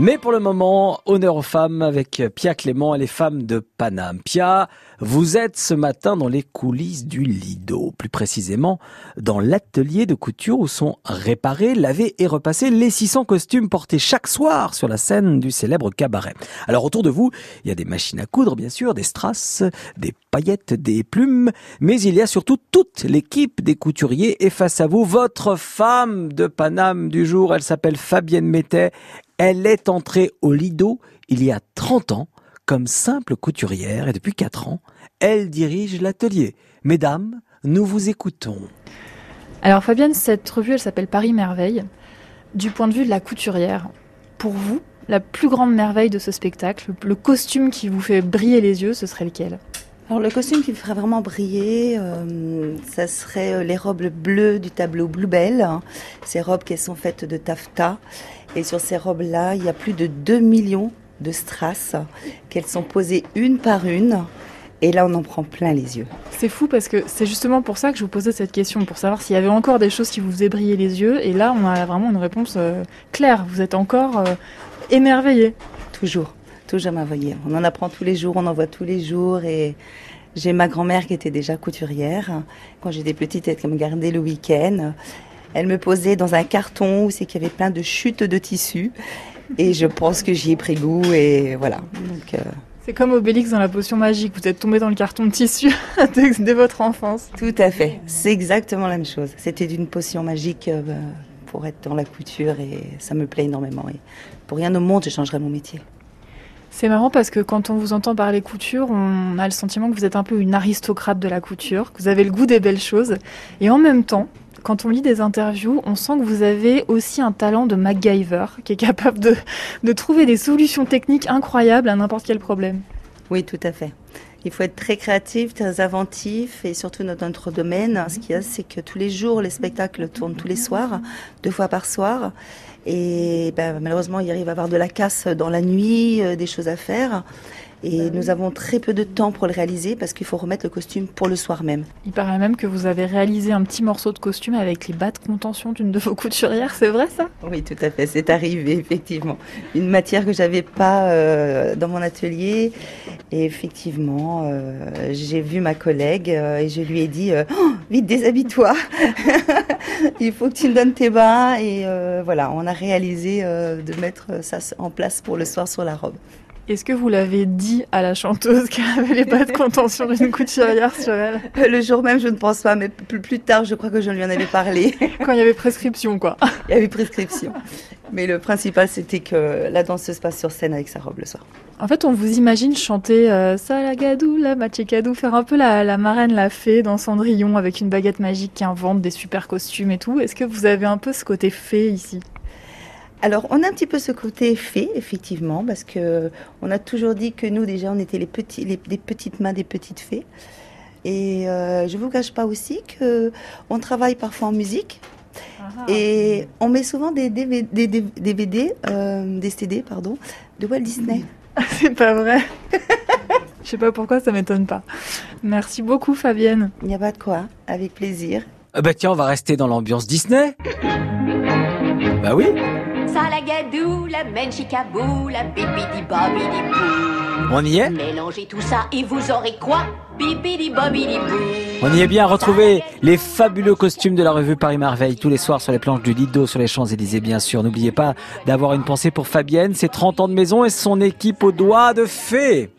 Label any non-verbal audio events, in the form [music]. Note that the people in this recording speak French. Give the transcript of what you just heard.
Mais pour le moment, honneur aux femmes avec Pia Clément et les femmes de Paname. Pia, vous êtes ce matin dans les coulisses du Lido, plus précisément dans l'atelier de couture où sont réparés, lavés et repassés les 600 costumes portés chaque soir sur la scène du célèbre cabaret. Alors autour de vous, il y a des machines à coudre bien sûr, des strass, des paillettes, des plumes, mais il y a surtout toute l'équipe des couturiers et face à vous, votre femme de Paname du jour, elle s'appelle Fabienne Mettet. Elle est entrée au Lido il y a 30 ans comme simple couturière et depuis 4 ans, elle dirige l'atelier. Mesdames, nous vous écoutons. Alors Fabienne, cette revue, elle s'appelle Paris Merveille. Du point de vue de la couturière, pour vous, la plus grande merveille de ce spectacle, le costume qui vous fait briller les yeux, ce serait lequel? Alors le costume qui me ferait vraiment briller, euh, ça serait euh, les robes bleues du tableau Bluebell. Ces robes qui sont faites de taffetas. Et sur ces robes-là, il y a plus de 2 millions de strass qu'elles sont posées une par une. Et là, on en prend plein les yeux. C'est fou parce que c'est justement pour ça que je vous posais cette question, pour savoir s'il y avait encore des choses qui vous faisaient briller les yeux. Et là, on a vraiment une réponse euh, claire. Vous êtes encore émerveillé. Toujours toujours m'envoyer. On en apprend tous les jours, on en voit tous les jours et j'ai ma grand-mère qui était déjà couturière. Quand j'étais petite, elle me gardait le week-end. Elle me posait dans un carton où c'est qu'il y avait plein de chutes de tissu et je pense que j'y ai pris goût et voilà. Euh, c'est comme Obélix dans la potion magique, vous êtes tombé dans le carton de tissu [laughs] dès votre enfance. Tout à fait, c'est exactement la même chose. C'était une potion magique euh, pour être dans la couture et ça me plaît énormément. Et pour rien au monde, je changerais mon métier. C'est marrant parce que quand on vous entend parler couture, on a le sentiment que vous êtes un peu une aristocrate de la couture, que vous avez le goût des belles choses. Et en même temps, quand on lit des interviews, on sent que vous avez aussi un talent de MacGyver, qui est capable de, de trouver des solutions techniques incroyables à n'importe quel problème. Oui, tout à fait. Il faut être très créatif, très inventif et surtout dans notre domaine. Ce qu'il y a, c'est que tous les jours, les spectacles tournent tous les soirs, deux fois par soir. Et ben, malheureusement, il arrive à avoir de la casse dans la nuit, euh, des choses à faire. Et nous avons très peu de temps pour le réaliser parce qu'il faut remettre le costume pour le soir même. Il paraît même que vous avez réalisé un petit morceau de costume avec les bas de contention d'une de vos [laughs] couturières, c'est vrai ça? Oui, tout à fait, c'est arrivé effectivement. Une matière que j'avais pas euh, dans mon atelier. Et effectivement, euh, j'ai vu ma collègue euh, et je lui ai dit oh, Vite, déshabille-toi [laughs] Il faut que tu me donnes tes bas. Et voilà, on a réalisé de mettre ça en place pour le soir sur la robe. Est-ce que vous l'avez dit à la chanteuse qu'elle avait les pas de contention d'une couturière sur elle [laughs] Le jour même, je ne pense pas, mais plus, tard, je crois que je lui en avais parlé. [laughs] Quand il y avait prescription, quoi. [laughs] Il y avait prescription. Mais le principal, c'était que la danseuse passe sur scène avec sa robe le soir. En fait, on vous imagine chanter euh, Salagadou, la Machikadou, faire un peu la, la marraine, la fée dans Cendrillon avec une baguette magique qui invente des super costumes et tout. Est-ce que vous avez un peu ce côté fée ici? Alors, on a un petit peu ce côté fait, effectivement, parce que on a toujours dit que nous, déjà, on était les petits, les, petites mains des petites fées. Et euh, je vous cache pas aussi que on travaille parfois en musique. Ah. Et on met souvent des DVD, des, DVD, euh, des CD, pardon, de Walt Disney. [laughs] C'est pas vrai. [laughs] Je sais pas pourquoi, ça m'étonne pas. Merci beaucoup, Fabienne. Il n'y a pas de quoi, avec plaisir. Ah bah tiens, on va rester dans l'ambiance Disney. Bah oui. Salagadou, la menchikabou, la bibidi bobidi bou. On y est Mélangez tout ça et vous aurez quoi? Bibidi bobidi bou. On y est bien retrouvé les fabuleux costumes de la revue Paris Merveille tous les soirs sur les planches du Lido sur les Champs-Élysées bien sûr. N'oubliez pas d'avoir une pensée pour Fabienne, ses 30 ans de maison et son équipe aux doigts de fée.